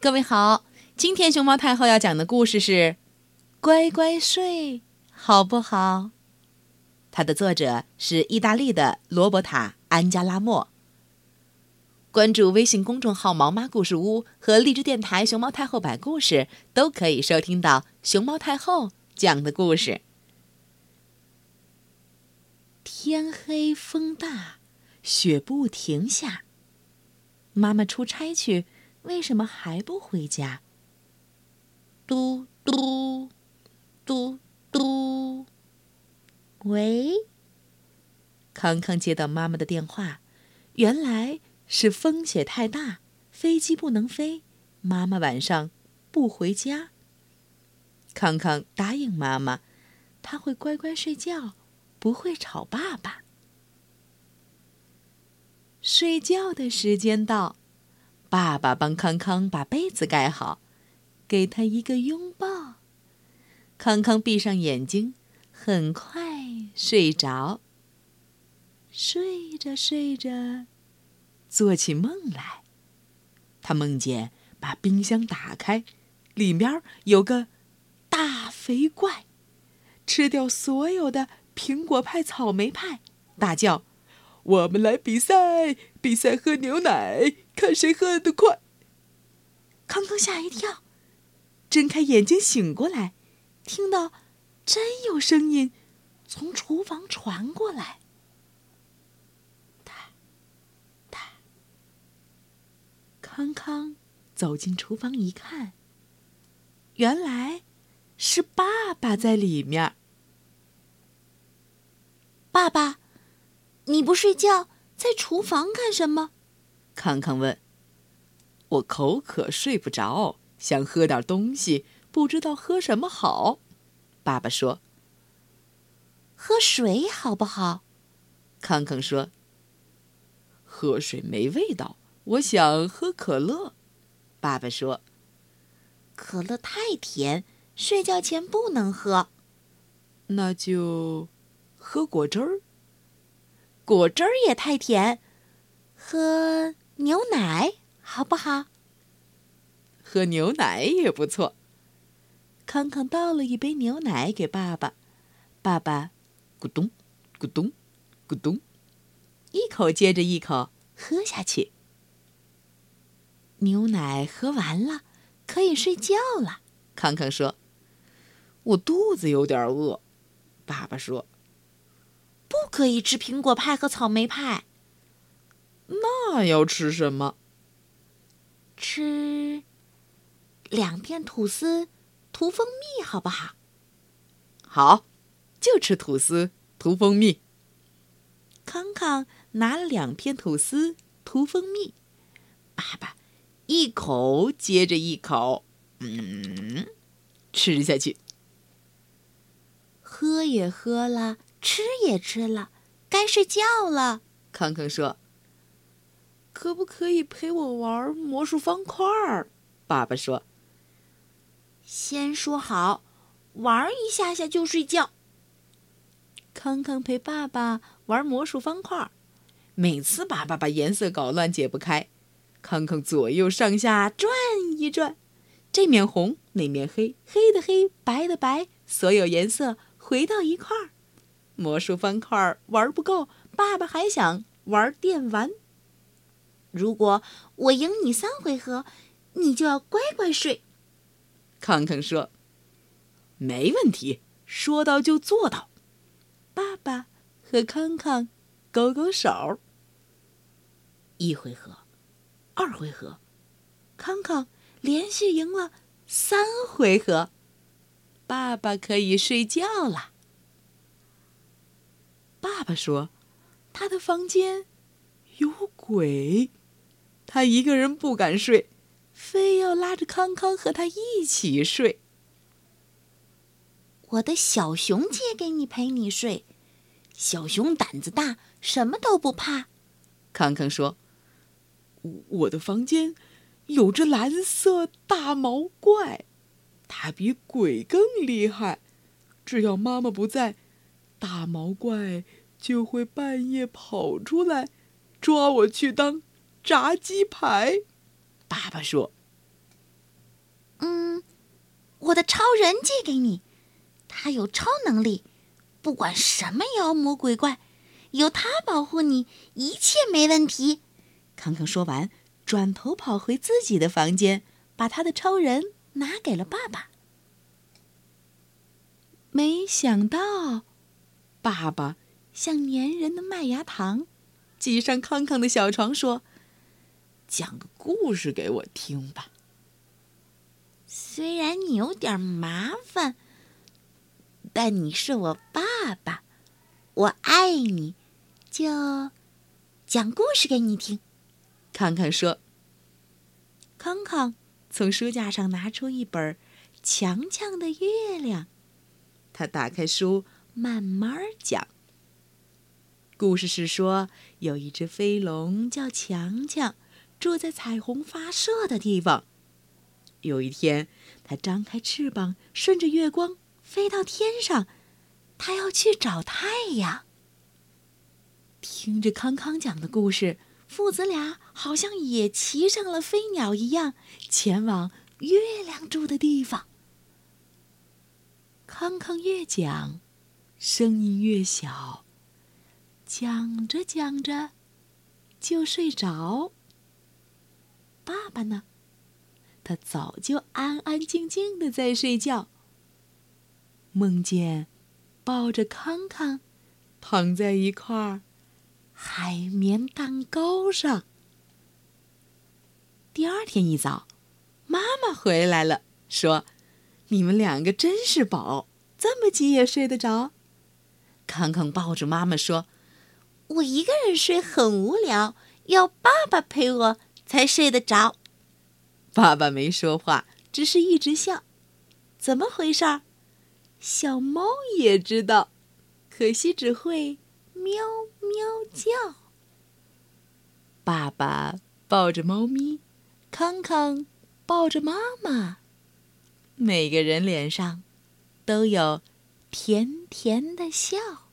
各位好，今天熊猫太后要讲的故事是《乖乖睡》，好不好？它的作者是意大利的罗伯塔·安加拉莫。关注微信公众号“毛妈故事屋”和荔枝电台“熊猫太后摆故事”，都可以收听到熊猫太后讲的故事。天黑风大，雪不停下。妈妈出差去。为什么还不回家？嘟嘟嘟嘟，喂。康康接到妈妈的电话，原来是风雪太大，飞机不能飞，妈妈晚上不回家。康康答应妈妈，他会乖乖睡觉，不会吵爸爸。睡觉的时间到。爸爸帮康康把被子盖好，给他一个拥抱。康康闭上眼睛，很快睡着。睡着睡着，做起梦来。他梦见把冰箱打开，里面有个大肥怪，吃掉所有的苹果派、草莓派，大叫。我们来比赛，比赛喝牛奶，看谁喝得快。康康吓一跳，睁开眼睛醒过来，听到真有声音从厨房传过来。哒哒。康康走进厨房一看，原来是爸爸在里面。爸爸。你不睡觉，在厨房干什么？康康问。我口渴，睡不着，想喝点东西，不知道喝什么好。爸爸说：“喝水好不好？”康康说：“喝水没味道，我想喝可乐。”爸爸说：“可乐太甜，睡觉前不能喝。”那就喝果汁儿。果汁儿也太甜，喝牛奶好不好？喝牛奶也不错。康康倒了一杯牛奶给爸爸，爸爸咕咚咕咚咕咚，一口接着一口喝下去。牛奶喝完了，可以睡觉了。康康说：“我肚子有点饿。”爸爸说。不可以吃苹果派和草莓派。那要吃什么？吃两片吐司，涂蜂蜜，好不好？好，就吃吐司涂蜂蜜。康康拿了两片吐司涂蜂蜜，爸爸一口接着一口，嗯，吃下去。喝也喝了。吃也吃了，该睡觉了。康康说：“可不可以陪我玩魔术方块？”爸爸说：“先说好，玩一下下就睡觉。”康康陪爸爸玩魔术方块，每次爸爸把颜色搞乱解不开，康康左右上下转一转，这面红，那面黑，黑的黑，白的白，所有颜色回到一块儿。魔术方块玩不够，爸爸还想玩电玩。如果我赢你三回合，你就要乖乖睡。康康说：“没问题，说到就做到。”爸爸和康康勾勾手。一回合，二回合，康康连续赢了三回合，爸爸可以睡觉了。爸爸说：“他的房间有鬼，他一个人不敢睡，非要拉着康康和他一起睡。”我的小熊借给你陪你睡，小熊胆子大，什么都不怕。康康说：“我的房间有只蓝色大毛怪，它比鬼更厉害，只要妈妈不在。”大毛怪就会半夜跑出来，抓我去当炸鸡排。爸爸说：“嗯我的超人借给你，他有超能力，不管什么妖魔鬼怪，有他保护你，一切没问题。康康说完，转头跑回自己的房间，把他的超人拿给了爸爸。没想到，爸爸像粘人的麦芽糖，挤上康康的小床，说：“讲个故事给我听吧。”虽然你有点麻烦，但你是我爸爸，我爱你，就讲故事给你听。康康说：“康康从书架上拿出一本《强强的月亮》，他打开书，慢慢讲。故事是说，有一只飞龙叫强强，住在彩虹发射的地方。”有一天，它张开翅膀，顺着月光飞到天上。它要去找太阳。听着康康讲的故事，父子俩好像也骑上了飞鸟一样，前往月亮住的地方。康康越讲，声音越小，讲着讲着就睡着。爸爸呢？他早就安安静静的在睡觉，梦见抱着康康躺在一块儿海绵蛋糕上。第二天一早，妈妈回来了，说：“你们两个真是宝，这么急也睡得着。”康康抱着妈妈说：“我一个人睡很无聊，要爸爸陪我才睡得着。”爸爸没说话，只是一直笑。怎么回事？小猫也知道，可惜只会喵喵叫。爸爸抱着猫咪，康康抱着妈妈，每个人脸上都有甜甜的笑。